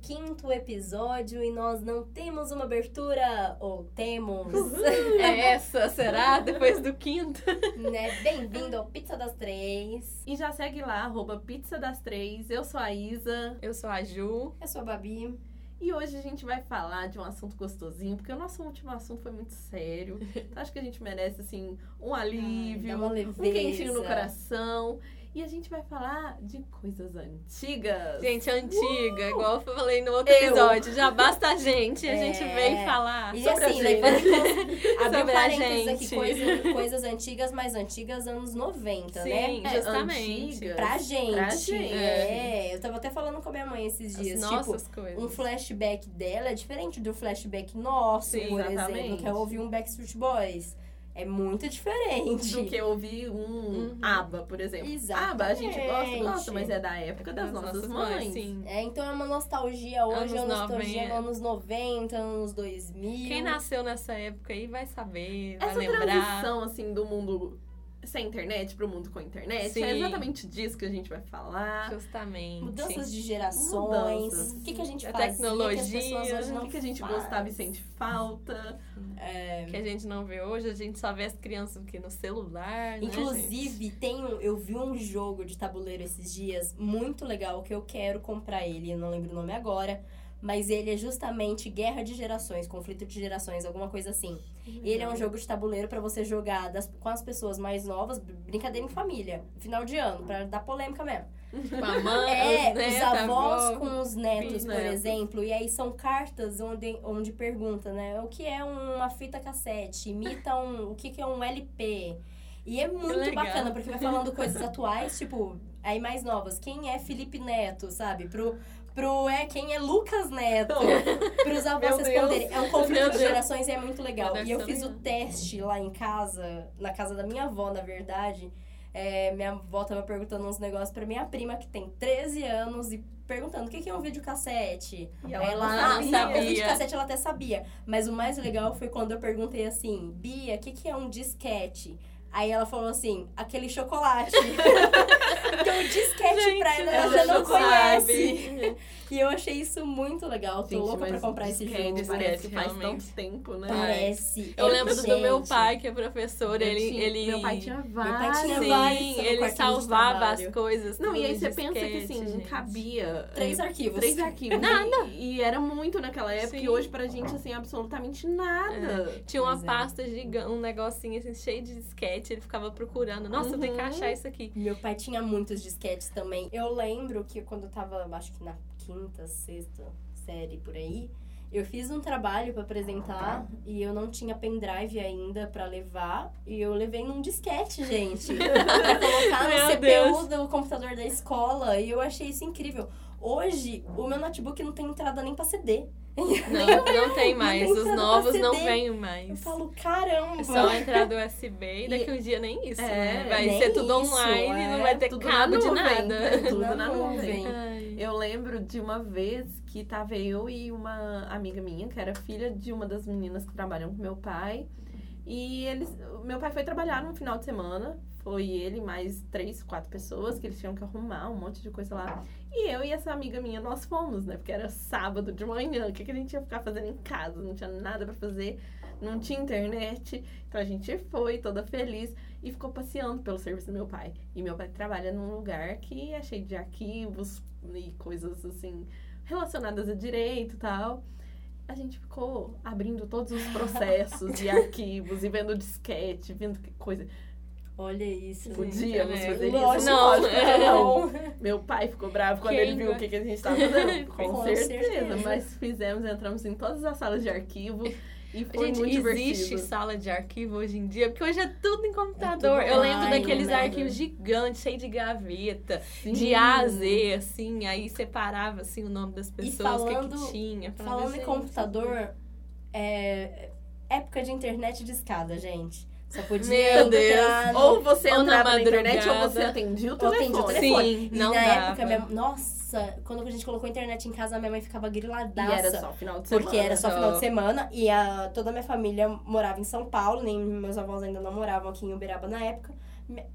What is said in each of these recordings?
quinto episódio e nós não temos uma abertura, ou temos, É essa, será? Depois do quinto. né? Bem-vindo ao Pizza das Três. E já segue lá, arroba Pizza das Três. Eu sou a Isa. Eu sou a Ju. Eu sou a Babi. E hoje a gente vai falar de um assunto gostosinho, porque o nosso último assunto foi muito sério. Então acho que a gente merece, assim, um alívio, Ai, um quentinho no coração. E a gente vai falar de coisas antigas. Gente, antiga, igual eu falei no outro Eu. episódio. Já basta a gente e a É. gente veio falar. E Sobre a assim, gente. levando Sobre a parênteses aqui, gente. coisa- coisas antigas, mais antigas, anos 90, né? Sim, É, justamente. antigas. Pra gente. Pra gente. É, eu tava até falando com a minha mãe esses As dias. nossas tipo, coisas. um flashback dela é diferente do flashback nosso, Sim, por exatamente. exemplo, que é ouvir um Backstreet Boys. É muito diferente. Do que eu ouvi um Uhum. ABBA, por exemplo. Exatamente. ABBA a gente gosta, gosta, mas é da época das, nossas, mães. Sim. É, então é uma nostalgia hoje, é uma nostalgia 90. nos anos 90, anos 2000. Quem nasceu nessa época aí vai saber, Essa vai lembrar. transição, assim, do mundo sem internet pro mundo com internet, Sim. é exatamente disso que a gente vai falar. Justamente. Mudanças de gerações. Mudanças. O que, que a gente A fazia tecnologia, que as pessoas hoje O que, que a gente faz. gostava e sente falta. É, Que a gente não vê hoje, a gente só vê as crianças aqui no celular. né? Inclusive, tem um, eu vi um jogo de tabuleiro esses dias muito legal que eu quero comprar ele, eu não lembro o nome agora, mas ele é justamente Guerra de Gerações, Conflito de Gerações, alguma coisa assim. Ele é um jogo de tabuleiro pra você jogar das- com as pessoas mais novas, br- brincadeira em família, final de ano, pra dar polêmica mesmo. Com a mãe, É, os netos, os a avós avó. com os netos, por bisnetos. exemplo, e aí são cartas onde, onde pergunta, né? O que é uma fita cassete? Imita um. O que, que é um LP? E é muito legal. bacana, porque vai falando coisas atuais, tipo, aí mais novas. Quem é Felipe Neto, sabe? Pro. Pro é quem é Lucas Neto. Pros avós Meu Deus. responderem. É um conflito de gerações e é muito legal. E eu fiz o teste lá em casa, na casa da minha avó, na verdade. É, minha avó tava perguntando uns negócios pra minha prima, que tem 13 anos, e perguntando o que que é um videocassete. E Aí ela, não ah, sabia. o videocassete ela até sabia. Mas o mais legal foi quando eu perguntei assim, Bia, o que, que é um disquete? Aí ela falou assim, aquele chocolate. O disquete Gente, pra ela, ela já não não conhece. E eu achei isso muito legal. Tô Gente, louca pra comprar esse jogo. Parece que faz realmente. tanto tempo, né? Parece. Eu É, lembro do meu gente, pai, que é professor, ele, tinha- ele... Meu pai tinha vários. pai tinha Sim, vários ele salvava as coisas. Não, e aí você pensa que assim, gente. cabia. Três é, arquivos. Três arquivos. Nada. E, e era muito naquela época, Sim. e hoje pra gente, assim, absolutamente nada. Tinha uma Pois é. pasta gigante, um negocinho assim, cheio de disquete, ele ficava procurando. Nossa, eu tenho que Uhum. achar isso aqui. Meu pai tinha muitos disquetes também. Eu lembro que quando eu tava, acho que na quinta, sexta série por aí, eu fiz um trabalho pra apresentar e eu não tinha pendrive ainda pra levar e eu levei num disquete, gente, pra colocar no CPU Deus. do computador da escola e eu achei isso incrível. Hoje, o meu notebook não tem entrada nem pra CD. Não, não tem mais. tem Os entrada novos não vêm Eu mais. falo, caramba! É só entrar do USB e daqui um dia nem isso, É, né? Vai ser tudo isso, online, é, não vai ter tudo cabo de nada. Tudo Na na nuvem. Eu lembro de uma vez que tava eu e uma amiga minha, que era filha de uma das meninas que trabalham com meu pai. E eles. Meu pai foi trabalhar num final de semana. Foi ele mais três, quatro pessoas que eles tinham que arrumar, um monte de coisa lá. E eu e essa amiga minha, nós fomos, né? Porque era sábado de manhã. O que, que a gente ia ficar fazendo em casa? Não tinha nada pra fazer, não tinha internet. Então a gente foi toda feliz e ficou passeando pelo serviço do meu pai. E meu pai trabalha num lugar que é cheio de arquivos e coisas assim relacionadas a direito e tal. A gente ficou abrindo todos os processos e arquivos e vendo disquete, vendo que coisa. Olha isso. Podíamos né? fazer isso? não, que é. não. Meu pai ficou bravo quando Quem ele viu o que, que a gente estava fazendo. Com, Com certeza. certeza. Mas fizemos, entramos em todas as salas de arquivo e foi Gente, muito existe divertido. sala de arquivo hoje em dia, porque hoje é tudo em computador. tudo Eu lembro online, daqueles né? arquivos gigantes, cheios de gaveta, Sim. de A a Z, assim, aí separava assim o nome das pessoas, o que, que tinha. Falando em computador, é época de internet de escada, gente. Só podia Meu Deus. no... Ou você Ou na entrava na, internet ou você atendia o telefone. o telefone. Sim, E não na dava. época, minha... nossa, quando a gente colocou a internet em casa, minha mãe ficava E griladaça. era só final de semana. Porque era só só. final de semana e a, toda a minha família morava em São Paulo, nem meus avós ainda não moravam aqui em Uberaba na época.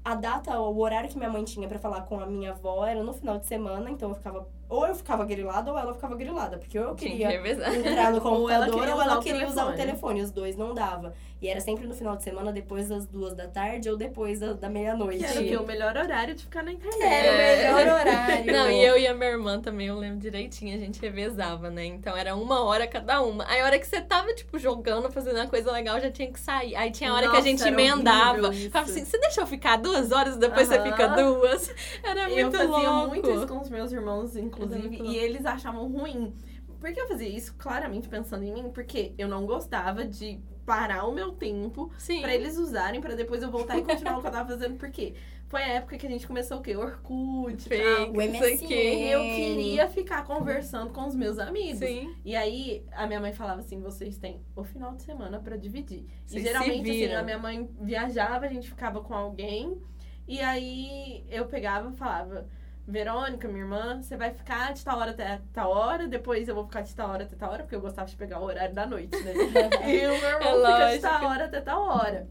A data, o horário que minha mãe tinha pra falar com a minha avó era no final de semana, então eu ficava ou eu ficava grilada ou ela ficava grilada. Porque eu Tinha que queria revezar. entrar no Ou ela computador ou queria ela usar o queria usar o telefone. Os dois não dava. E era sempre no final de semana, depois das duas da tarde ou depois da, da meia-noite. Que era o melhor horário de ficar na internet. Era o melhor horário. Não, e eu e a minha irmã também, eu lembro direitinho, a gente revezava, né? Então era uma hora cada uma. Aí a hora que você tava, tipo, jogando, fazendo uma coisa legal, já tinha que sair. Aí tinha a hora que a Nossa, gente emendava. Falava assim, você deixa eu ficar duas horas, depois você fica duas. Era eu muito fazia louco. muito isso com os meus irmãos, inclusive, muito e eles achavam ruim. Por que eu fazia isso? Claramente pensando em mim, porque eu não gostava de parar o meu tempo pra eles usarem, pra depois eu voltar e continuar o que eu tava fazendo. Por quê? Foi a época que a gente começou o quê? Orkut e tal. Fake, O não sei o quê. E eu queria ficar conversando com os meus amigos. Sim. E aí, a minha mãe falava assim: vocês têm o final de semana pra dividir. Vocês e geralmente, assim, a minha mãe viajava, a gente ficava com alguém. E aí, eu pegava e falava: Verônica, minha irmã, você vai ficar de tal hora até tal hora, depois eu vou ficar de tal hora até tal hora, porque eu gostava de pegar o horário da noite, né? e o meu irmão É fica de lógico. tal hora até tal hora.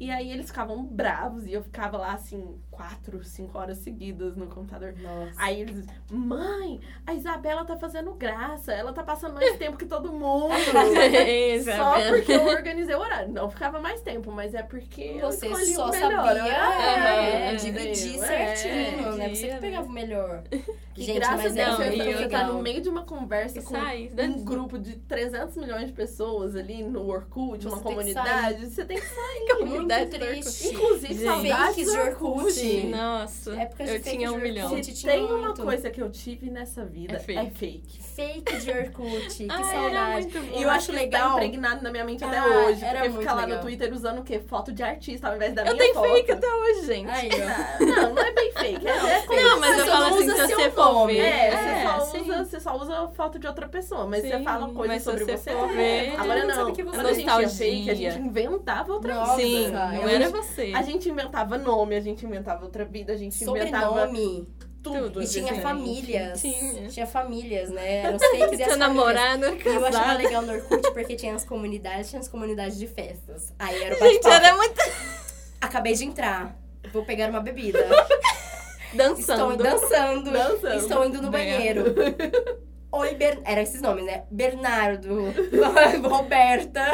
E aí eles ficavam bravos e eu ficava lá assim, quatro, cinco horas seguidas no computador. Nossa. Aí eles dizem, mãe, a Isabela tá fazendo graça, ela tá passando mais tempo que todo mundo. Só porque eu organizei o horário. Não ficava mais tempo, mas é porque Você eu escolhi só o melhor sabia horário. é, Aham, dividir entendeu? certinho, É. né? Você que né? pegava o melhor. E Gente, graças a é Deus, não, você, e você eu- tá no meio de uma conversa E com sai, um grupo de 300 milhões de pessoas ali no Orkut, Você uma tem que comunidade, você tem que sair. Muito Comunidade do triste. Inclusive, Gente. saudades do Orkut. Nossa, Época de eu fake tinha um milhão. Se tinha tem uma muito. coisa que eu tive nessa vida, É é fake. fake. Fake de Orkut. Que Ah, era saudade. muito bom. E eu Eu acho que legal. tá impregnado na minha mente até Ah, hoje. era Porque muito fica lá legal. no Twitter usando o quê? Foto de artista ao invés da Eu minha tenho foto. fake até hoje, gente. Aí, ó. Ah, Não, não é bem fake. É, é fake. Não, mas eu Você falo não assim, se você for ver. É, É, você, só usa, você só usa foto de outra pessoa, mas você fala coisas sobre você É. Agora não, sabe que você quando a gente tinha nostalgia. fake, a gente inventava outra vida. Sim, eu não era você. A gente inventava nome, a gente inventava outra vida, a gente inventava Sobrenome. tudo. Tudo. E tinha famílias. tinha. Tinha famílias, né? Eram fakes e as Seu famílias. E eu achava legal no Orkut porque tinha as comunidades, tinha as comunidades de festas. Aí era o Gente, era muito Acabei de entrar. Vou pegar uma bebida. Estou dançando. dançando. Dançando. Estou indo no Bem. banheiro. Oi, Ber... Era esses nomes, né? Bernardo, Roberta,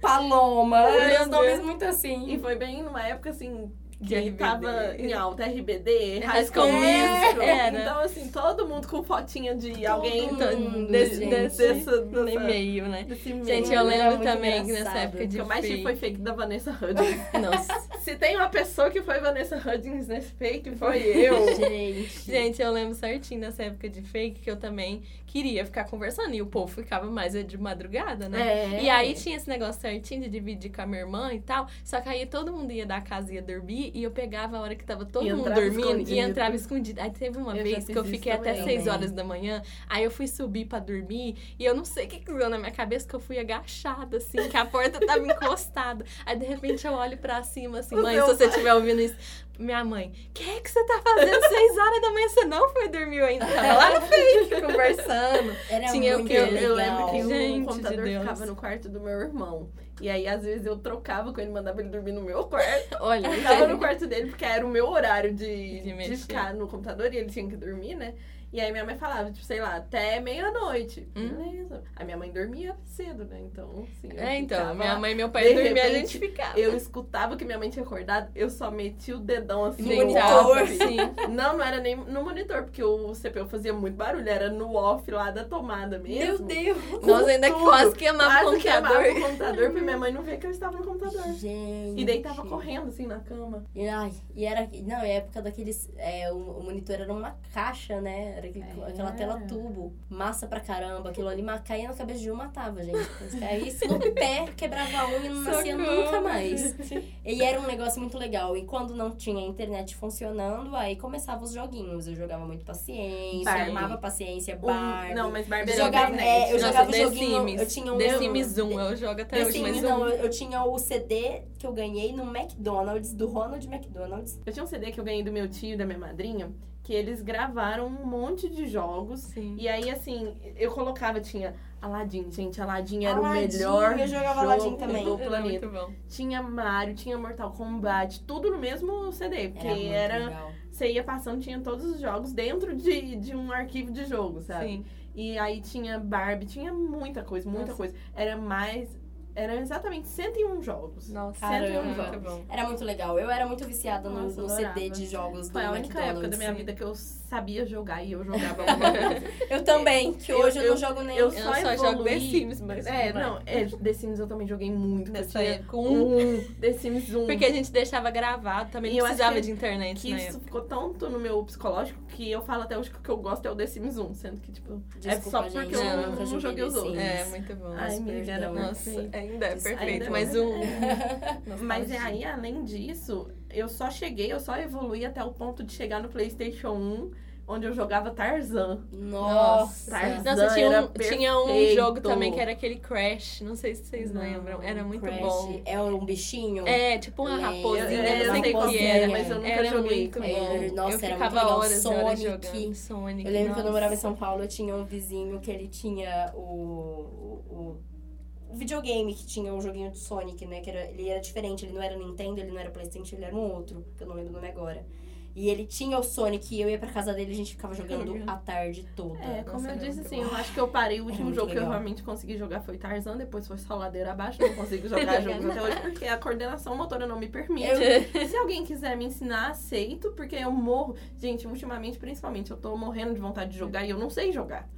Paloma. Eram os nomes muito E assim. foi bem numa época assim. Que RBD. tava em alta, RBD, High High School School Musical. Era. Então, assim, todo mundo com fotinha de alguém Todo mundo, desse, gente. desse, e-mail, né? desse meio. Gente, eu lembro também que nessa época O de que eu mais tive foi fake da Vanessa Hudgens. Nossa. Se tem uma pessoa que foi Vanessa Hudgens nesse fake, foi eu. Gente. Gente, eu lembro certinho nessa época de fake que eu também queria ficar conversando. E o povo ficava mais de madrugada, né? É. E aí tinha esse negócio certinho de dividir com a minha irmã e tal. Só que aí todo mundo ia da casa e ia dormir. E eu pegava a hora que tava todo E mundo dormindo escondido. e entrava escondido. Aí teve uma Eu vez que eu fiquei até também. 6 Também. horas da manhã. Aí eu fui subir pra dormir. E eu não sei o que que deu na minha cabeça, que eu fui agachada, assim, que a porta tava encostada. Aí de repente eu olho pra cima, assim, O mãe, se você estiver ouvindo isso. Minha mãe, o que é que você tá fazendo 6 horas da manhã? Você não foi dormir ainda? Tava lá no fake, conversando. Era Tinha o muito que Eu, legal. eu lembro que Gente o computador de ficava no quarto do meu irmão. E aí, às vezes, eu trocava com ele, mandava ele dormir no meu quarto. Olha, Eu ficava no quarto dele, porque era o meu horário de, De de, ficar no computador e ele tinha que dormir, né? E aí minha mãe falava, tipo, sei lá, até meia-noite. Hum. Beleza. A minha mãe dormia cedo, né? Então, assim. É, então, minha mãe e meu pai dormiam, a gente ficava. Eu escutava que minha mãe tinha acordado, eu só meti o dedão assim No no monitor. off. Sim. Não, não era nem no monitor, porque o CPU fazia muito barulho, era no off lá da tomada Meu mesmo. Deus. Nossa, ainda tudo. quase queimava o Quase queimava computador. o computador, porque minha mãe não via que eu estava no computador. Gente. E daí tava correndo assim na cama. E, ai, e era. Não, é época daqueles. É, o, o monitor era uma caixa, né? Era aquele- É. aquela tela tubo. Massa pra caramba. Aquilo ali caía na cabeça de um, matava, gente. Se caísse no pé, quebrava a unha e não nascia Socorro. nunca mais. E era um negócio muito legal. E quando não tinha internet funcionando, aí começavam os joguinhos. Eu jogava muito paciência, Barbie. armava paciência, Um- Barbie. não, mas Barbie Eu era jogava- internet. é, eu Nossa, jogava The joguinho, Sims. eu tinha um- The Sims 1, eu jogo até The hoje, Sims, não, um. eu, eu tinha o CD que eu ganhei no McDonald's, do Ronald McDonald's. Eu tinha um CD que eu ganhei do meu tio e da minha madrinha, que eles gravaram um monte de jogos. Sim. E aí, assim, eu colocava, tinha Aladdin, gente, Aladdin era Aladdin, o melhor eu jogava jogo Aladdin também. do Era planeta. muito bom. Tinha Mario, tinha Mortal Kombat, tudo no mesmo CD, porque Era era, você ia passando, tinha todos os jogos dentro de, de um arquivo de jogo, sabe? Sim. E aí tinha Barbie, tinha muita coisa, muita Nossa. coisa. Era mais, era exatamente 101 jogos. Nossa, Caramba. 101 muito jogos. bom. Era muito legal. Eu era muito viciada no, Nossa, no. CD de jogos do Foi a única McDonald's. época da minha vida que eu sabia jogar e eu jogava alguma coisa. Eu também, que Eu- hoje eu, eu- não jogo nem. eu Eu só só, jogo The Sims, mas. É, não, é, The Sims eu também joguei muito. Nessa época, um. um The Sims 1. Porque a gente deixava gravado, também E não precisava de internet que na isso época. ficou tanto no meu psicológico que eu falo até hoje que o que eu gosto é o The Sims 1, sendo que, tipo, é Desculpa, só gente, porque eu eu nunca não, joguei os outros. É, muito bom. Ai, amiga, era perdão. Nossa, ainda é perfeito, ainda mas é. um. Mas é aí, além disso, eu só cheguei, eu só evoluí até o ponto de chegar no PlayStation 1, onde eu jogava Tarzan. Nossa. Tarzan Nossa, tinha era um, tinha um jogo também que era aquele Crash, não sei se vocês Não, lembram, era muito Crash. bom. É um bichinho? É, tipo uma Lembro. raposinha, Eu- não eu sei sei o qual que que era, mas eu nunca era joguei. muito É, bom. nossa, eu era ficava muito legal. horas e horas Sonic. jogando Sonic. Eu lembro quando eu morava em nossa. São Paulo, eu tinha um vizinho que ele tinha o, o, o videogame que tinha o joguinho de Sonic, né? Que era, ele era diferente, ele não era Nintendo, ele não era Playstation, ele era um outro, que eu não lembro o nome agora. E ele tinha o Sonic e eu ia pra casa dele e a gente ficava jogando a tarde toda. É, como Nossa, eu disse assim, eu acho que eu parei, o É último muito jogo que eu legal. realmente consegui jogar foi Tarzan, depois foi só ladeira abaixo, não consigo jogar jogos até hoje porque a coordenação motora não me permite. Se alguém quiser me ensinar, aceito, porque eu morro. Gente, ultimamente, principalmente, eu tô morrendo de vontade de jogar e eu não sei jogar.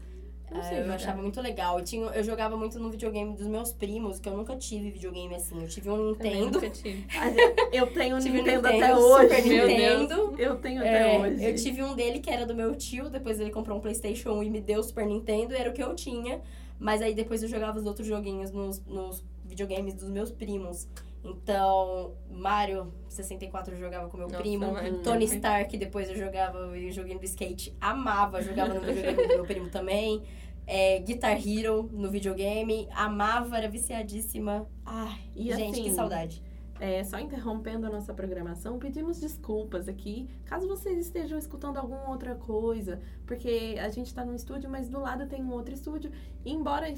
Eu não Ah, sei eu jogar. achava muito legal. Eu, tinha, eu jogava muito no videogame dos meus primos, que eu nunca tive videogame assim. Eu tive um Nintendo. nunca tive. Eu tenho um Nintendo, Nintendo, até Super hoje. Meu Nintendo. Eu tenho É, até hoje. eu tive um dele que era do meu tio, depois ele comprou um Playstation 1 e me deu o Super Nintendo, era o que eu tinha. Mas aí depois eu jogava os outros joguinhos nos, nos videogames dos meus primos. Então, Mario 64 eu jogava com meu Nossa, primo. Mario, Tony perfeito. Stark, depois eu jogava o joguinho do skate, amava, jogava no videogame do meu primo também. É, Guitar Hero no videogame, amava, era viciadíssima. Ai, E gente, que assim, saudade. É, só interrompendo a nossa programação, pedimos desculpas aqui, caso vocês estejam escutando alguma outra coisa, porque a gente tá num estúdio, mas do lado tem um outro estúdio, e embora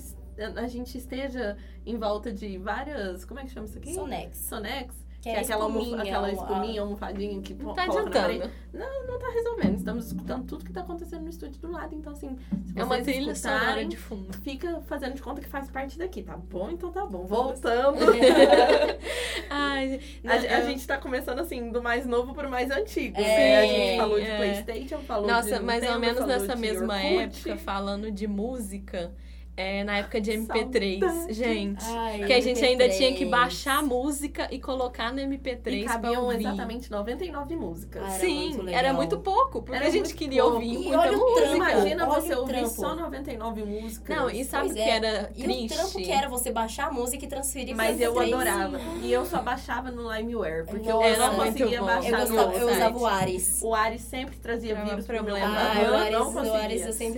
a gente esteja em volta de várias, como é que chama isso aqui? Sonex. Sonex, Que que é é aquela, espuminha, aquela a- espuminha, almofadinha que Não tá adiantando. Não tá resolvendo, estamos escutando tudo que tá acontecendo no estúdio do lado, então assim, se É uma vocês trilha sonora escutarem, de fundo. fica fazendo de conta que faz parte daqui, tá bom? Então tá bom. Voltando. Ai, A, a eu- gente tá começando assim, do mais novo pro mais antigo. É, né? A gente falou de é. Playstation, falou Nossa, de mais ou menos nessa mesma Orkut. época, falando de música, é, na época de MP3, Saudade. gente. Ai, Que a gente ainda tinha que MP3. baixar a música e colocar no MP3 E pra cabiam ouvir. exatamente 99 músicas. Ah, era Sim, muito legal. era muito pouco, porque Era a gente queria pouco. ouvir E muita olha o música. trampo. Imagina olha você o ouvir trampo. só 99 músicas. Não, e sabe o Pois que é. era E triste? o trampo que era você baixar a música e transferir Mas eu MP3. adorava. E eu só baixava no LimeWare, porque Nossa, eu não conseguia bom. baixar Eu, no gostava, eu site. usava o Ares. O Ares sempre trazia vírus problema. Ah, o eu não o conseguia. Ares eu sempre.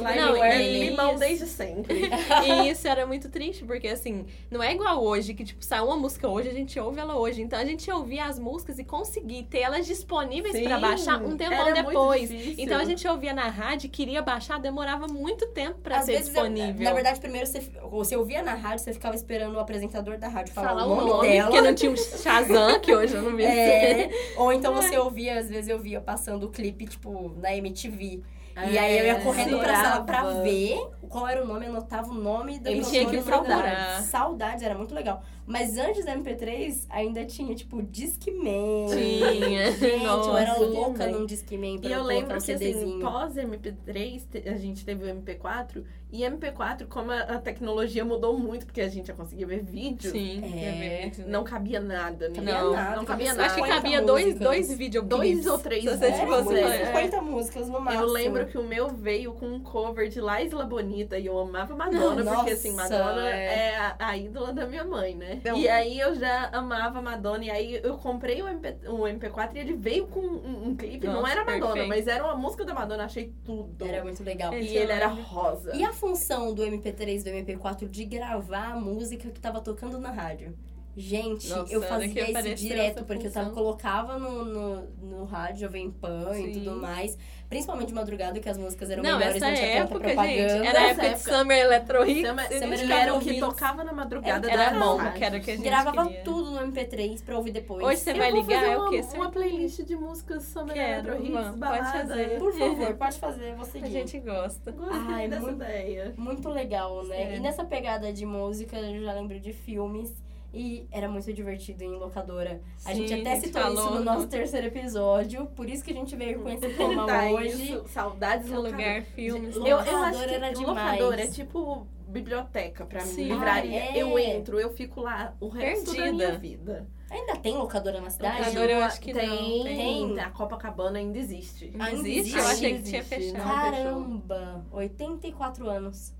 Não, LimeWare, e- limão desde sempre. E isso era muito triste, porque assim, não é igual hoje, que tipo, sai uma música hoje, a gente ouve ela hoje. Então a gente ouvia as músicas e conseguir ter elas disponíveis pra baixar um tempão muito depois. Então a gente ouvia na rádio, queria baixar, demorava muito tempo pra Às ser vezes, eu- disponível. na verdade, primeiro você, você ouvia na rádio, você ficava esperando o apresentador da rádio falar, falar o nome, nome, dela. porque não tinha um Shazam, que hoje eu não vi. É, ou então você ouvia, às vezes eu via passando o clipe, tipo, na MTV. E aí eu ia É, correndo pra sala pra ver qual era o nome, anotava o nome da Ele tinha que e procurar. Saudades, era muito legal. Mas antes da MP3, ainda tinha, tipo, Discman. Tinha. Gente, eu era louca num Discman pra E eu lembro um que, assim, pós-MP3, te- a gente teve o MP4. E MP4, como a, tecnologia mudou muito, porque a gente já conseguia ver vídeo, Sim, É, vídeo, né? não cabia nada. né? Cabia Não, nada, não cabia nada. Acho que 50 cabia dois, músicas. dois. Dois ou três Se você, músicas. tipo, É, assim, umas é. 50 músicas no máximo. Eu lembro que o meu veio com um cover de La Isla Bonita e eu amava Madonna, Nossa, porque assim, Madonna é. é, a, a ídola da minha mãe, né? Não. E aí eu já amava Madonna, e aí eu comprei o, MP, o MP4 e ele veio com um, um clipe, não Nossa, era Madonna, perfeito. mas era uma música da Madonna, achei tudo. Era muito legal. E ele era rosa. E a função do MP3 e do MP4 de gravar a música que tava tocando na rádio? Gente, Nossa, eu fazia isso direto, porque eu tava, colocava no, no, no rádio Jovem Pan e Sim. tudo mais. Principalmente de madrugada, que as músicas eram Não, melhores, essa não tinha tanta época, propaganda. gente, era a Nessa época de época- Summer Electro Hits. Summer, Summer era o que tocava na madrugada Era da bom, que era o que a gente Gravava queria. tudo no MP3 pra ouvir depois. Hoje você Eu vai vou ligar, é o uma, quê? Uma Certeza. playlist de músicas Summer Electro Hits, balada. pode fazer. Por favor, pode fazer, você A gente gosta. Gostei Ai, dessa muito- ideia. Muito legal, né? Sério. E nessa pegada de música, eu já lembro de filmes. E era muito divertido em locadora. a gente Sim, até a gente citou isso falou no no- nosso terceiro episódio. Por isso que a gente veio com esse tema Tá, hoje. isso, saudades locadora. lugar, filmes. Eu, eu acho Locadora que era locadora é demais. tipo biblioteca pra mim, Sim. livraria. Ah, é. Eu entro, eu fico lá o resto da Perdida. minha vida. Ainda tem locadora na cidade? Locadora eu acho que não, tem, tem. A Copacabana ainda existe. Ainda Ainda existe? Eu existe? achei que tinha Existe, fechado. Caramba! 84 anos.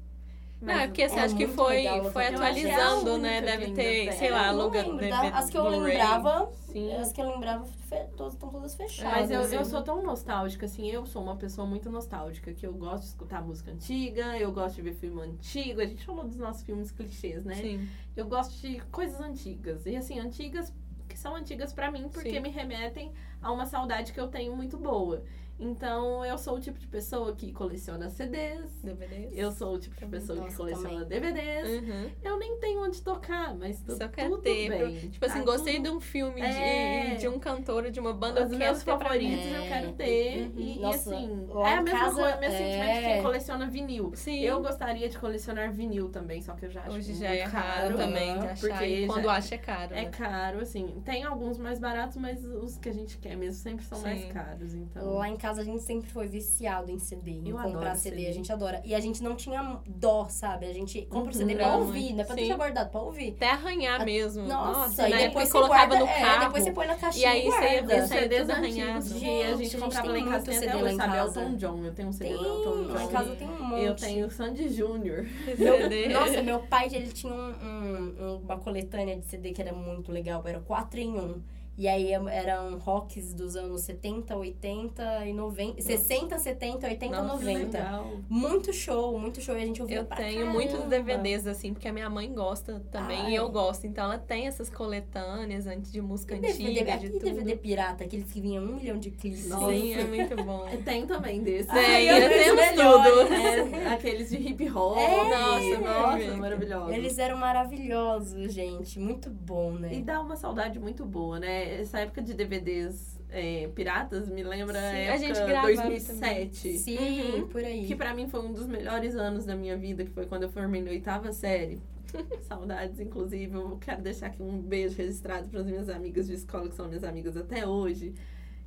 Não, é porque você é acha que foi, foi atualizando, né? Deve ter, sei lá, aluga tá? As que eu lembrava, Sim. as que eu lembrava, todas estão todas fechadas. Mas eu, eu assim. sou tão nostálgica, assim, eu sou uma pessoa muito nostálgica, que eu gosto de escutar música antiga, eu gosto de ver filme antigo, a gente falou dos nossos filmes clichês, né? Sim. Eu gosto de coisas antigas. E assim, antigas que são antigas pra mim porque Sim. me remetem a uma saudade que eu tenho muito boa. Então, eu sou o tipo de pessoa que coleciona CDs. DVDs. Eu sou o tipo de pessoa que Nossa, coleciona também. DVDs. Uhum. Eu nem tenho onde tocar, mas tu, Só quero tudo ter. bem. Tipo assim, tá gostei tudo- de um filme É. de, de um cantor, de uma banda, Os eu meus quero ter pra favoritos eu É. quero ter. Uhum. E, e Nossa, assim, lá é a mesma casa, coisa, meu sentimento de é. quem coleciona vinil. Sim. Eu gostaria de colecionar vinil também, só que eu já acho Hoje muito já é raro também de achar. Porque e quando já- acha é caro. É né? caro, assim. Tem alguns mais baratos, mas os que a gente quer mesmo sempre são mais Sim. caros, então. Lá em casa a gente sempre foi viciado em CD, em Eu comprar adoro CD, CD. a gente adora. E a gente não tinha dó, sabe? A gente compra o CD Uhum. pra ouvir, não é pra sim. deixar guardado, pra ouvir. Até arranhar A- mesmo. Nossa, na e depois você colocava guarda, no é, carro. depois você põe na E caixinha aí e você ia ver CDs tudo antigos arranhado. de Gente, a a gente gente comprava lá tem em casa, muito tem CD lá em sabe? casa. Elton John, eu tenho um CD Tem, do Elton John. lá em casa tem um monte. Eu tenho o Sandy Júnior. CD. Nossa, meu pai, ele tinha um- um- uma coletânea de CD que era muito legal. Era 4 em 1. E aí eram rocks dos anos 70, 80 e 90. 60, 70, 80, Nossa, 90. Legal. Muito show, muito show. E a gente ouvia Eu pra tenho caramba. muitos DVDs, assim, porque a minha mãe gosta também Ai. e eu gosto. Então ela tem essas coletâneas antes de música E DVD, antiga, de aquele tudo. DVD pirata, aqueles que vinham um milhão de clipes. Nossa. Sim, é muito bom. Tem também desse. Tem, eu eu vejo temos tudo. É, aqueles de hip hop. É, nossa, nossa, perfeito. maravilhoso. Eles eram maravilhosos, gente. Muito bom, né? E dá uma saudade muito boa, né? Essa época de DVDs é, piratas me lembra a Sim, a época gente gravava 2007. Sim, Uhum. por aí. Que pra mim foi um dos melhores anos da minha vida, que foi quando eu formei na oitava série. Saudades, inclusive. Eu quero deixar aqui um beijo registrado para as minhas amigas de escola, que são minhas amigas até hoje.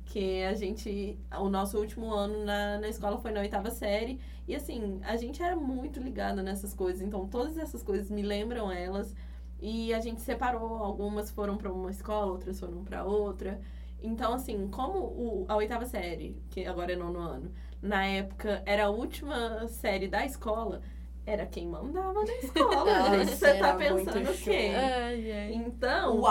Que a gente. O nosso último ano na, na escola foi na oitava série. E assim, a gente era muito ligada nessas coisas. Então, todas essas coisas me lembram elas. E a gente separou. Algumas foram para uma escola, outras foram para outra. Então, assim, como o, a oitava série, que agora é nono ano, na época era a última série da escola, era quem mandava na escola, Nossa, gente. Você tá pensando o quê? Ai, ai. Então, O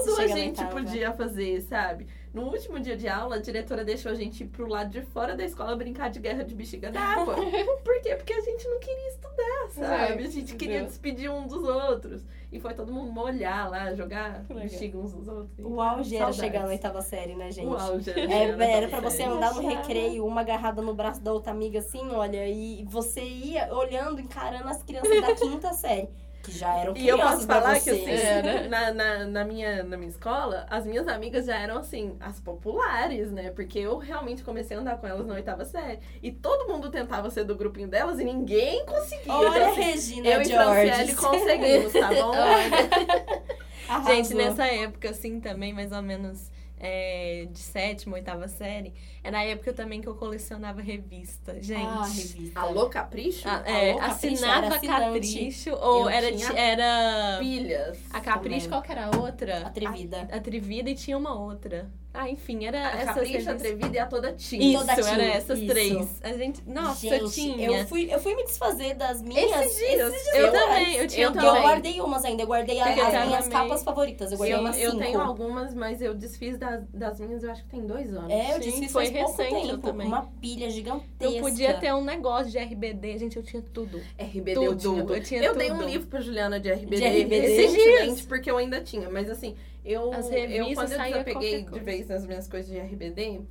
tudo a gente podia fazer, sabe? No último dia de aula, a diretora deixou a gente ir pro lado de fora da escola brincar de guerra de bexiga d'água. Por quê? Porque a gente não queria estudar, sabe? A gente queria despedir um dos outros. E foi todo mundo molhar lá, jogar bexiga uns dos outros. O auge era chegar na oitava série, né, gente? O auge era, É, era oitava pra você andar no recreio, uma agarrada no braço da outra amiga, assim, olha, e você ia olhando, encarando as crianças da quinta série, que já eram E eu posso falar que, assim, Era. na, na, na, minha, na minha escola, as minhas amigas já eram, assim, as populares, né? Porque eu realmente comecei a andar com elas na oitava série. E todo mundo tentava ser do grupinho delas e ninguém conseguia. Olha, Então, assim, Regina eu e Franciele George. conseguimos, tá bom? Gente, nessa época, assim, também, mais ou menos é, de sétima, oitava série, era a época também que eu colecionava revista. Gente. Ah, revista. Alô, Capricho? Ah, é, Alô, assinava. Capricho ou Eu era, tinha era Pilhas. a Capricho, também. qual que era a outra? Atrevida. A Atrevida e tinha uma outra. Ah, enfim, era A essas. Atrevida e a Toda Teen. Isso, Toda teen, era essas isso. três. A gente, nossa, Gente, tinha. eu fui, eu fui me desfazer das minhas. Esses dias. Eu atrás. também, eu tinha Eu E duas. eu também. guardei umas ainda, eu guardei a- Porque as minhas meio- capas favoritas. Eu guardei Eu, umas eu cinco. tenho algumas, mas eu desfiz das, das minhas, eu acho que tem dois anos. É, eu Sim, desfiz foi recente, eu tempo. também. Uma pilha gigantesca. Eu podia ter um negócio de RBD, gente, eu tinha tudo. RBD Tudo, eu tinha tudo. eu tinha Eu dei um tudo. livro pra Juliana de RBD. De RBD. Recentemente, recente, porque eu ainda tinha. Mas assim, eu, As eu quando eu desapeguei qualquer de vez nas minhas coisas de RBD,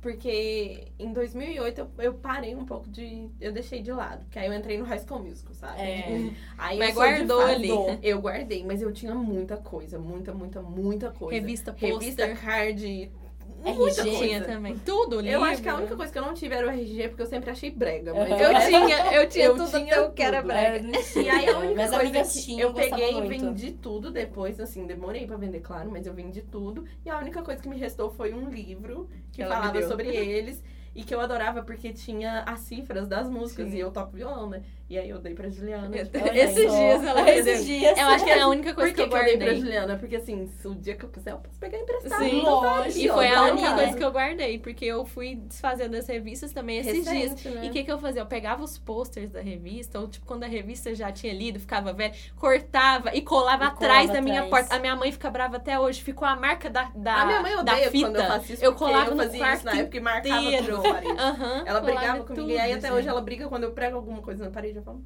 porque em 2008 eu, eu parei um pouco de... Eu deixei de lado, porque aí eu entrei no High School Musical, sabe? É. Aí Mas eu guardou ali. Eu guardei, mas eu tinha muita coisa, muita, muita, muita coisa. Revista, Revista, pôster. Card, RG. muita coisa. Tinha também. Tudo, livro. Eu acho que a única coisa que eu não tive era o RG, porque eu sempre achei brega. Mas Uhum. Eu tinha, eu tinha Eu tudo tinha até o que era brega. É, tinha. E aí a única Minhas coisa que tinham, eu peguei e vendi tudo depois, assim, demorei pra vender, claro, mas eu vendi tudo. E a única coisa que me restou foi um livro que Ela falava sobre eles e que eu adorava porque tinha as cifras das músicas Sim. e eu toco violão, né? E aí eu dei pra Juliana. Eu- tipo, Esses dias ela. Esses dias. Eu acho que é a única coisa que, que eu que eu dei pra guardei. Juliana? Porque assim, se o dia que eu quiser, eu posso pegar emprestado. Sim. Tá Lógico. E ó, foi a tá única ali, coisa que eu guardei, porque eu fui desfazendo as revistas também esses dias. Recente, né? E o que, que eu fazia? Eu pegava os posters da revista, ou tipo, quando a revista já tinha lido, ficava velha, cortava e colava E atrás colava da minha atrás. porta. A minha mãe fica brava até hoje, ficou a marca da, da, A minha mãe da odeia fita. quando eu faço isso, Eu colava eu no fazia isso na época e marcava tudo. Aham, Ela brigava comigo e aí até hoje ela briga quando eu prego alguma coisa na parede. Eu falo,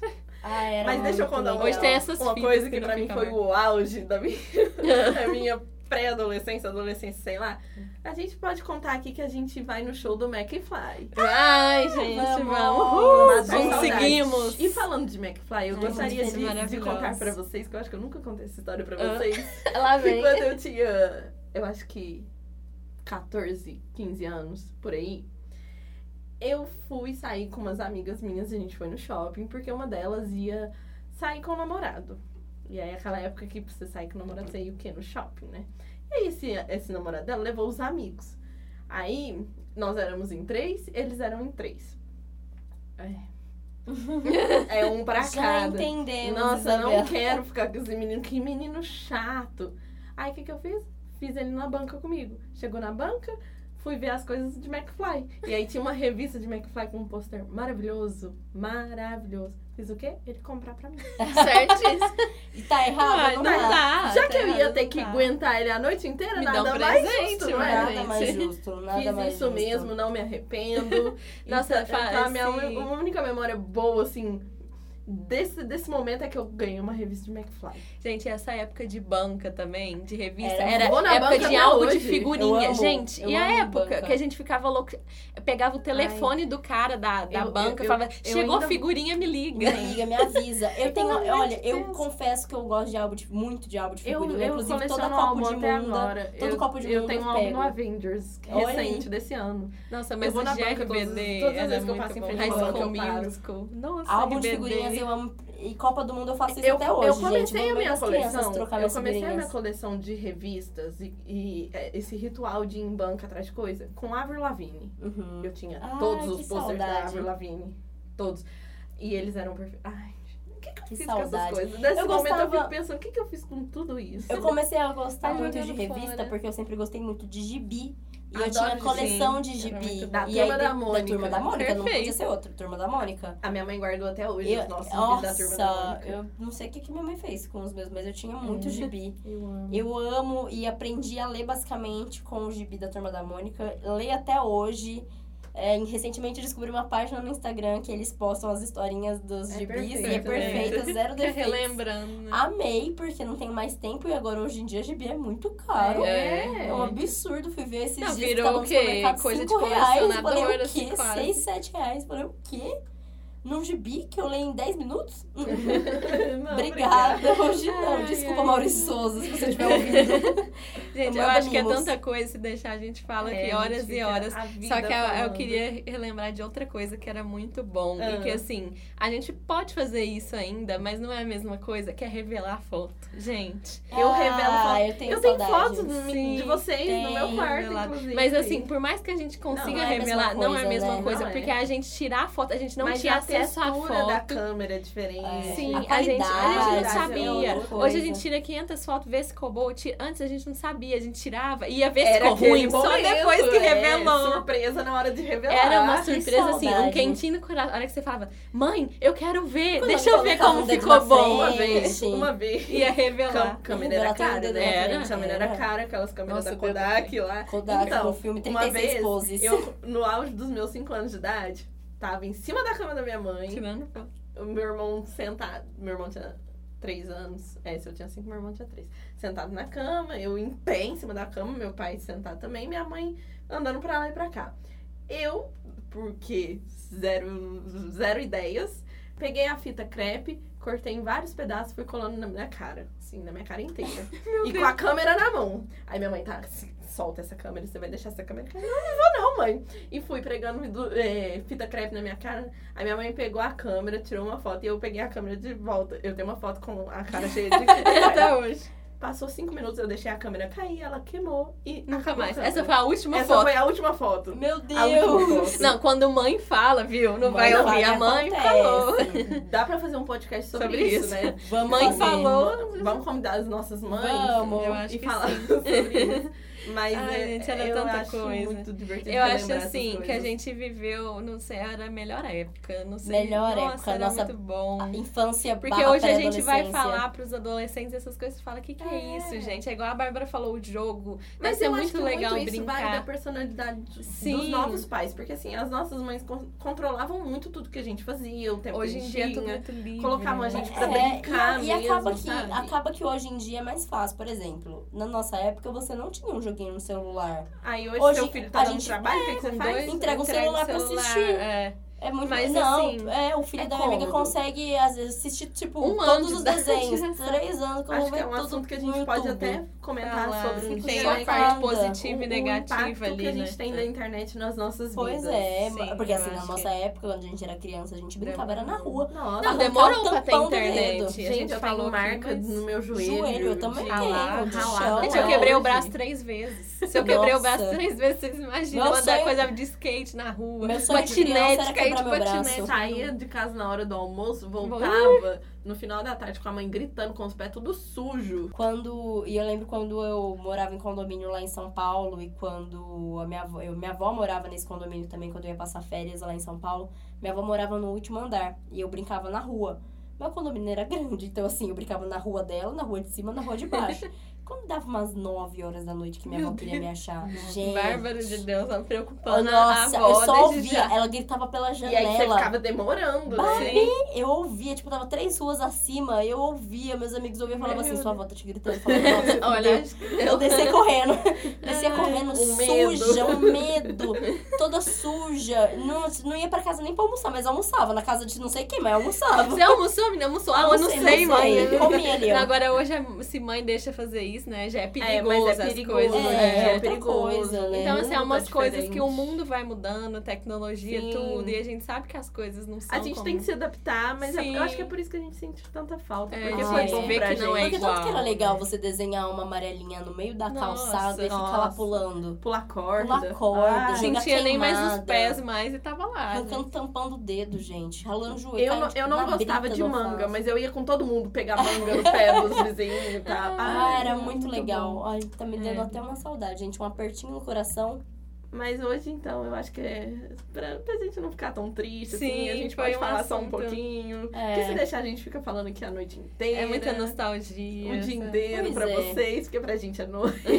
Ah, era Mas deixa eu contar. Hoje tem essas uma coisa que que pra mim fica foi mais. o auge da minha, da minha pré-adolescência, adolescência, sei lá. A gente pode contar aqui que a gente vai no show do McFly. Ai, gente, Vamos. vamos. Conseguimos. E falando de McFly, eu Ai, gostaria de, de maravilhoso. contar pra vocês, que eu acho que eu nunca contei essa história pra Ah. vocês. Lá que vem. quando eu tinha, eu acho que 14, 15 anos, por aí, eu fui sair com umas amigas minhas, a gente foi no shopping, porque uma delas ia sair com o namorado. E aí, aquela época que você sair com o namorado, você ia o quê? No shopping, né? E aí, esse, esse namorado dela levou os amigos. Aí, nós éramos em três, eles eram em três. É, é um pra Já cada. entendemos, Nossa, eu não quero ficar com esse menino. Que menino chato. Aí o que, que eu fiz? Fiz ele na banca comigo. Chegou na banca, fui ver as coisas de McFly. E aí tinha uma revista de McFly com um pôster maravilhoso. Maravilhoso. Fiz o quê? Ele comprar pra mim. Certíssimo. E tá errado? Ai, não, não tá. dá. Já que eu ia não ter que dá. aguentar ele a noite inteira, Me nada um mais presente, justo, não é? Nada mais justo, nada Fiz mais isso justo. mesmo, não me arrependo. Nossa, então, fa- a minha assim- uni- única memória boa, assim, desse, desse momento é que eu ganhei uma revista de McFly. Gente, essa época de banca também, de revista, Era- era, Vou época de álbum de figurinha. Eu amo, gente, eu e a época banca. que a gente ficava louco, pegava o telefone do cara da, da Eu- banca eu- e falava, eu chegou ainda- figurinha, me liga. Me liga, me avisa. Eu tenho, Pelo amor olha, eu confesso que eu gosto de álbum de, muito de álbum de Eu, figurinha. eu Inclusive, toda copo álbum de mundo. agora. todo eu, copo de Eu mundo tenho eu um álbum no Avengers, recente, desse ano. Nossa, Eu mas vou o na de banca todas- as vezes que eu passo em frente High à banca, School eu. Musical. Nossa, Álbum de figurinhas eu amo. E Copa do Mundo eu faço isso Eu, até hoje, eu gente. comecei Vou a minha coleção. Eu comecei a minha coleção de revistas e, e, é, esse ritual de ir em banca atrás de coisa com Avril Lavigne. Uhum. Eu tinha todos os posters da saudade. Avril Lavigne. Todos. E eles eram perfeitos. Ai, o que, que eu Que fiz com essas saudade. coisas? Nesse Eu momento eu gostava- fico pensando, o que, que eu fiz com tudo isso? Eu comecei a gostar muito de revista fora. porque eu sempre gostei muito de gibi. E eu Adoro tinha gibi. coleção de Era gibi. Da e Turma aí, da Mônica. Da Turma da Mônica, não podia Perfeito. ser outra. Turma da Mônica. A minha mãe guardou até hoje Eu, os nossos gibis da Turma da nossa, Mônica. eu não sei o que, que minha mãe fez com os meus, mas eu tinha muito Hum. gibi. Eu amo. Eu amo e aprendi a ler basicamente com o gibi da Turma da Mônica. Leio até hoje. É, recentemente eu descobri uma página no Instagram que eles postam as historinhas dos É gibis e é perfeito, né? perfeita, zero defeitos. Relembrando. né? Amei, porque não tenho mais tempo e agora hoje em dia gibi é muito caro. É. É um absurdo, fui ver esses Não, dias virou que o quê? Coisa de 5 reais. Falei, colecionador, o assim, quê? quase. 6, 7 reais. Falei, o quê? Num gibi que eu leio em 10 minutos? Não, Obrigada. Hoje não. Ai, Desculpa, ai. Maurício Souza, se você estiver ouvindo. Gente, eu acho que é mimos. tanta coisa se deixar a gente fala É, aqui horas e horas. Só que eu, eu queria relembrar de outra coisa que era muito bom. E Ah. que assim, a gente pode fazer isso ainda, mas não é a mesma coisa, que é revelar foto. Gente. Eu revelo Ah, fotos. Eu tenho, Eu tenho fotos de, de vocês no meu tem, quarto, revelar. inclusive. Mas assim, por mais que a gente consiga Não, não é revelar, não é a coisa, mesma né? coisa. Não é. Porque a gente tirar a foto, a gente não Mas tinha acesso à foto. da câmera é diferente. É. Sim, A a, gente, a gente não é sabia. outra Hoje a gente tira 500 fotos, vê se ficou Ti- Antes a gente não sabia, a gente tirava, ia ver se Era ficou ruim, só momento, depois que é, revelou. surpresa na hora de revelar. Era uma que surpresa, assim, um quentinho no coração. A hora que você falava, mãe, eu quero ver, Quando deixa eu ver como ficou bom. Uma vez, Sim. uma vez. Ia revelar. Cam- câmera era cara, né? Era. Câmera era cara, aquelas câmeras da Kodak lá. Kodak Então, no filme uma 36 vez, poses. eu, no auge dos meus 5 anos de idade, tava em cima da cama da minha mãe, Tirando foto. o meu irmão sentado. Meu irmão tinha três anos. É, se eu tinha cinco, meu irmão tinha três. Sentado na cama, eu em pé em cima da cama, meu pai sentado também, minha mãe andando pra lá e pra cá. Eu, porque zero, zero ideias, peguei a fita crepe, cortei em vários pedaços, fui colando na minha cara, assim, na minha cara inteira. e com a câmera na mão. Aí minha mãe tá assim, solta essa câmera, você vai deixar essa câmera? Eu, não, não vou não, mãe. E fui pregando do- é, fita crepe na minha cara. Aí minha mãe pegou a câmera, tirou uma foto e eu peguei a câmera de volta. Eu tenho uma foto com a cara cheia de Até hoje. Passou cinco minutos, eu deixei a câmera cair, ela queimou e Nunca mais. Essa foi a última Essa foto. foi a última foto. Meu Deus! foto. Não, quando mãe fala, viu? Não Mãe vai ouvir. A mãe acontece. falou. Dá pra fazer um podcast sobre, Sobre isso, isso. né? Vamos Mãe fazer. falou. Vamos convidar as nossas mães Vamos. Eu acho e falar sobre isso. Mas Ai, é, gente, era eu tanta acho coisa. muito divertido Eu acho assim que a gente viveu, não sei, era a melhor época. Não sei. Melhor nossa, época, era nossa- muito bom. A Infância Porque hoje a gente vai falar pros adolescentes essas coisas e fala, o que, que é. É. isso, gente? É igual a Bárbara falou, o jogo. Mas Deve ser acho muito legal muito isso vale da brincar. personalidade dos Sim. novos pais. Porque assim, as nossas mães con- controlavam muito tudo que a gente fazia, o tempo Hoje que em a gente dia é tudo tinha. muito livre. Colocavam a né? gente pra É, brincar e, e acaba mesmo, que sabe? acaba que hoje em dia é mais fácil. Por exemplo, na nossa época você não tinha um joguinho no celular. Aí hoje, Hoje, seu filho tá a dando gente- trabalho, o que, que você faz? Entrega o entrega celular pra assistir. É. É muito Mas, Não, assim, é, o filho é da minha amiga consegue às vezes, assistir, tipo, Um todos ano os desenhos. Três anos eu Acho que é um assunto que a gente pode até comentar Falar. sobre um Tem a né? parte positiva e o negativa ali, que a né? gente tem da internet nas nossas Pois vidas. é, Sim, porque assim, na nossa época, quando a gente era criança, a gente brincava era na rua. Nossa, Não, demorou pra ter internet. gente, gente eu tenho marca mas- no meu joelho. Joelho, eu também tenho, Gente, eu quebrei o braço três vezes. Se eu quebrei o braço três vezes, vocês imaginam Meu andar coisa de skate na rua. Meu patinete, cair de patinete. Saía de casa na hora do almoço, voltava no final da tarde com a mãe gritando, com os pés tudo sujo. Quando. E eu lembro quando eu morava em condomínio lá em São Paulo e quando a minha avó. Eu, minha avó morava nesse condomínio também quando eu ia passar férias lá em São Paulo. Minha avó morava no último andar e eu brincava na rua. Meu condomínio era grande, então assim, eu brincava na rua dela, na rua de cima, na rua de baixo. Quando dava umas 9 horas da noite que minha Meu avó queria me achar, gente. Bárbara de Deus, ela Oh, preocupando nossa, a avó eu só ouvia. já. Ela gritava pela E aí você janela. ficava demorando, Bah, né? Eu ouvia, tipo, tava três ruas acima, eu ouvia, meus amigos ouviam e falavam assim, sua avó tá te gritando. Eu falava, "Nossa, você Olha, fudeu." acho que Eu desci correndo. Descia correndo suja, um medo. Toda suja. Não, não ia pra casa nem pra almoçar, mas almoçava. Na casa de não sei quem, mas almoçava. Você almoçou, menina? Almoçou? Ah, eu não sei, mãe. almocei. Comi ali. Agora, hoje, se mãe deixa fazer isso, né? Já é perigoso é as perigoso, coisas. É, né? é outra coisa, né? Então, assim, é umas tá coisas que o mundo vai mudando, tecnologia, Sim. tudo, e a gente sabe que as coisas não são A gente como... tem que se adaptar, mas é- Sim. eu acho que é por isso que a gente sente tanta falta. É, porque foi bom pra que não é. Porque tanto que era legal né? você desenhar uma amarelinha no meio da Nossa, calçada e ficar lá pulando. Pular corda. Pular corda, Ah, gente. Não tinha nem mais os pés mais e tava lá. Arrancando, né? tampando o dedo, gente. Ralando o joelho. Eu não, caindo, eu não gostava de manga, mas eu ia com todo mundo pegar manga no pé dos vizinhos e tal. Ah, era muito, legal. bom. Ai, tá me dando É. até uma saudade, gente. Um apertinho no coração. Mas hoje, então, eu acho que é pra, pra gente não ficar tão triste, assim, Sim, a gente pode um falar só um assunto. pouquinho. É. Porque se deixar, a gente fica falando aqui a noite inteira. É muita nostalgia. O dia inteiro Pois pra é. vocês, porque pra gente é noite.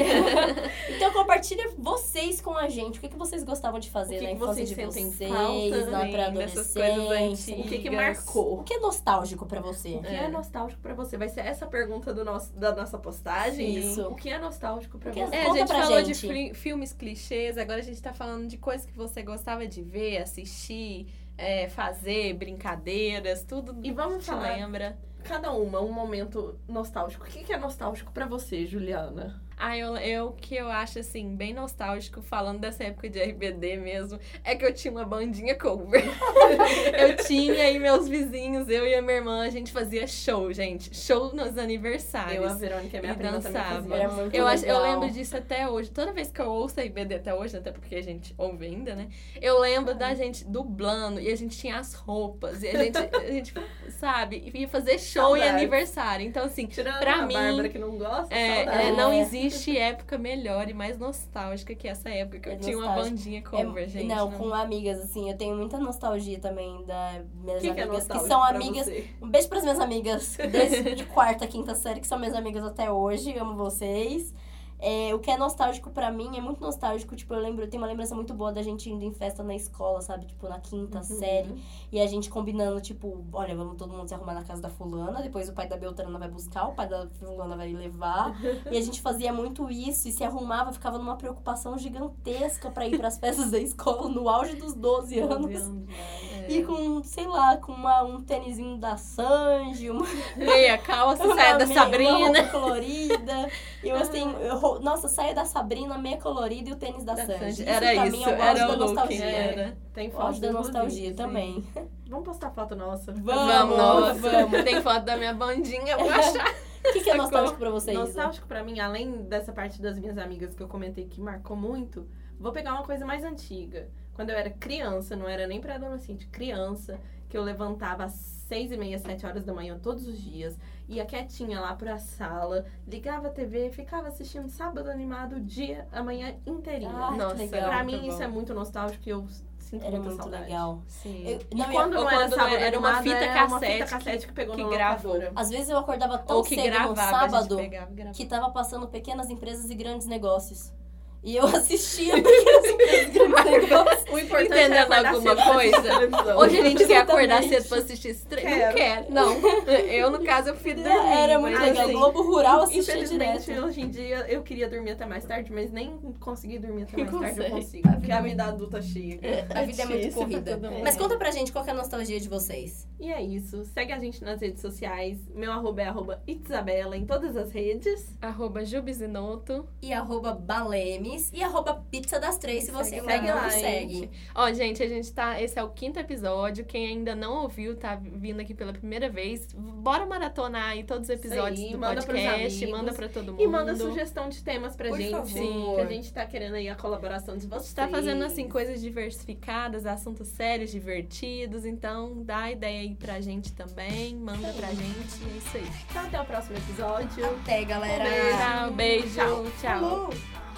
Então compartilha vocês com a gente. O que, que vocês gostavam de fazer O que na que infância vocês de sentem vocês, falta, na pré-adolescência? O que que marcou? O que é nostálgico pra você? O que é. É. nostálgico pra você? Vai ser essa a pergunta do nosso, da nossa postagem? Isso. O que é nostálgico pra é- você? É, a gente pra falou gente. de filmes clichês, agora a gente tá falando de coisas que você gostava de ver, assistir, é, fazer, brincadeiras, tudo E vamos te falar lembra. cada uma um momento nostálgico. O que que é nostálgico pra você, Juliana? Ah, eu, eu que eu acho assim, bem nostálgico, falando dessa época de RBD mesmo, é que eu tinha uma bandinha cover. eu tinha e meus vizinhos, eu e a minha irmã, a gente fazia show, gente. Show nos aniversários. Eu, a Verônica e minha E prima dançava. fazia. Era muito Eu, acho, eu lembro disso até hoje. Toda vez que eu ouço a IBD até hoje, até porque a gente ouve ainda, né? Eu lembro da gente dublando e a gente tinha as roupas. E a gente, a gente sabe, ia fazer show e Saudades. aniversário. Então, assim, Tirando pra a mim, Bárbara que não gosta, é, saudade. é, não É. existe época melhor e mais nostálgica que essa época que É eu tinha uma bandinha cover, É, gente. não, com amigas, assim, eu tenho muita nostalgia também das minhas que, que é amigas, que, nostálgico são pra amigas. você? Um beijo pras minhas amigas desde de quarta, quinta série, que são minhas amigas até hoje. Amo vocês. É, o que é nostálgico pra mim é muito nostálgico. Tipo, eu lembro, eu tenho uma lembrança muito boa da gente indo em festa na escola, sabe? Tipo, na quinta Uhum. série. E a gente combinando, tipo, olha, vamos todo mundo se arrumar na casa da fulana. Depois o pai da Beltrana vai buscar, o pai da fulana vai levar. e a gente fazia muito isso e se arrumava, ficava numa preocupação gigantesca pra ir pras festas da escola no auge dos 12 anos. É. E com, sei lá, com uma, um tênisinho da Sanji, uma Meia calça, uma saia da meia- Uma Sabrina. roupa colorida. E eu assim, eu ro- nossa, saia da Sabrina, meia colorida e o tênis da, Da Sanji. Sanji. Isso Era pra isso, mim é era da o look. nostalgia. Era. Tem foto da nostalgia sim. também. Vamos postar foto nossa. Vamos, nossa. vamos. Tem foto da minha bandinha, eu vou achar. O que, que é nostálgico pra vocês? Nostálgico pra mim, além dessa parte das minhas amigas que eu comentei que marcou muito, vou pegar uma coisa mais antiga. Quando eu era criança, não era nem pré-adolescente, criança, que eu levantava às seis e meia, sete horas da manhã todos os dias, ia quietinha lá pra sala, ligava a TV, ficava assistindo sábado animado o dia, a manhã inteirinha. Ah, Nossa, que legal. pra mim isso bom. é muito nostálgico e eu sinto Era muita muito saudade. legal. Sim. Eu- E não, e quando ou não era quando sábado era uma animado, fita era uma cassete fita que- cassete que, pegou que na gravou. Às vezes eu acordava tão Ou que cedo gravava, no a sábado pegava gravava. que tava passando pequenas empresas e grandes negócios. E eu assistia pequenas empresas e grandes negócios. O importante Entendendo é acordar alguma coisa? Hoje a gente quer acordar cedo pra assistir esse trem. Não Quero. quero. Não. Eu, no caso, eu fui dormir. Era muito legal. assim, Globo Rural assistia Infelizmente, direto. hoje em dia, eu queria dormir até mais tarde, mas nem consegui dormir até mais tarde, eu consigo. Porque a vida adulta chega. A vida é muito corrida. Mas conta pra gente qual que é a nostalgia de vocês. E é isso. Segue a gente nas redes sociais. Meu arroba é arroba Itzabela em todas as redes. Arroba Jubizinoto. E arroba Balemes e arroba Pizza das Três, se você Segue ainda não lá, segue. gente. Ó, gente, a gente tá. Esse é o quinto episódio. Quem ainda não ouviu, tá vindo aqui pela primeira vez. Bora maratonar aí todos os episódios aí, do manda podcast. amigos. Manda pra todo mundo. E manda sugestão de temas pra Por gente. favor. Que a gente tá querendo aí a colaboração de A vocês. gente tá fazendo assim coisas diversificadas, assuntos sérios, divertidos. Então dá ideia aí pra gente também. Manda pra gente. É isso aí. Então até o próximo episódio. Até, galera. Um beijo. Tchau, beijo. Tchau. tchau.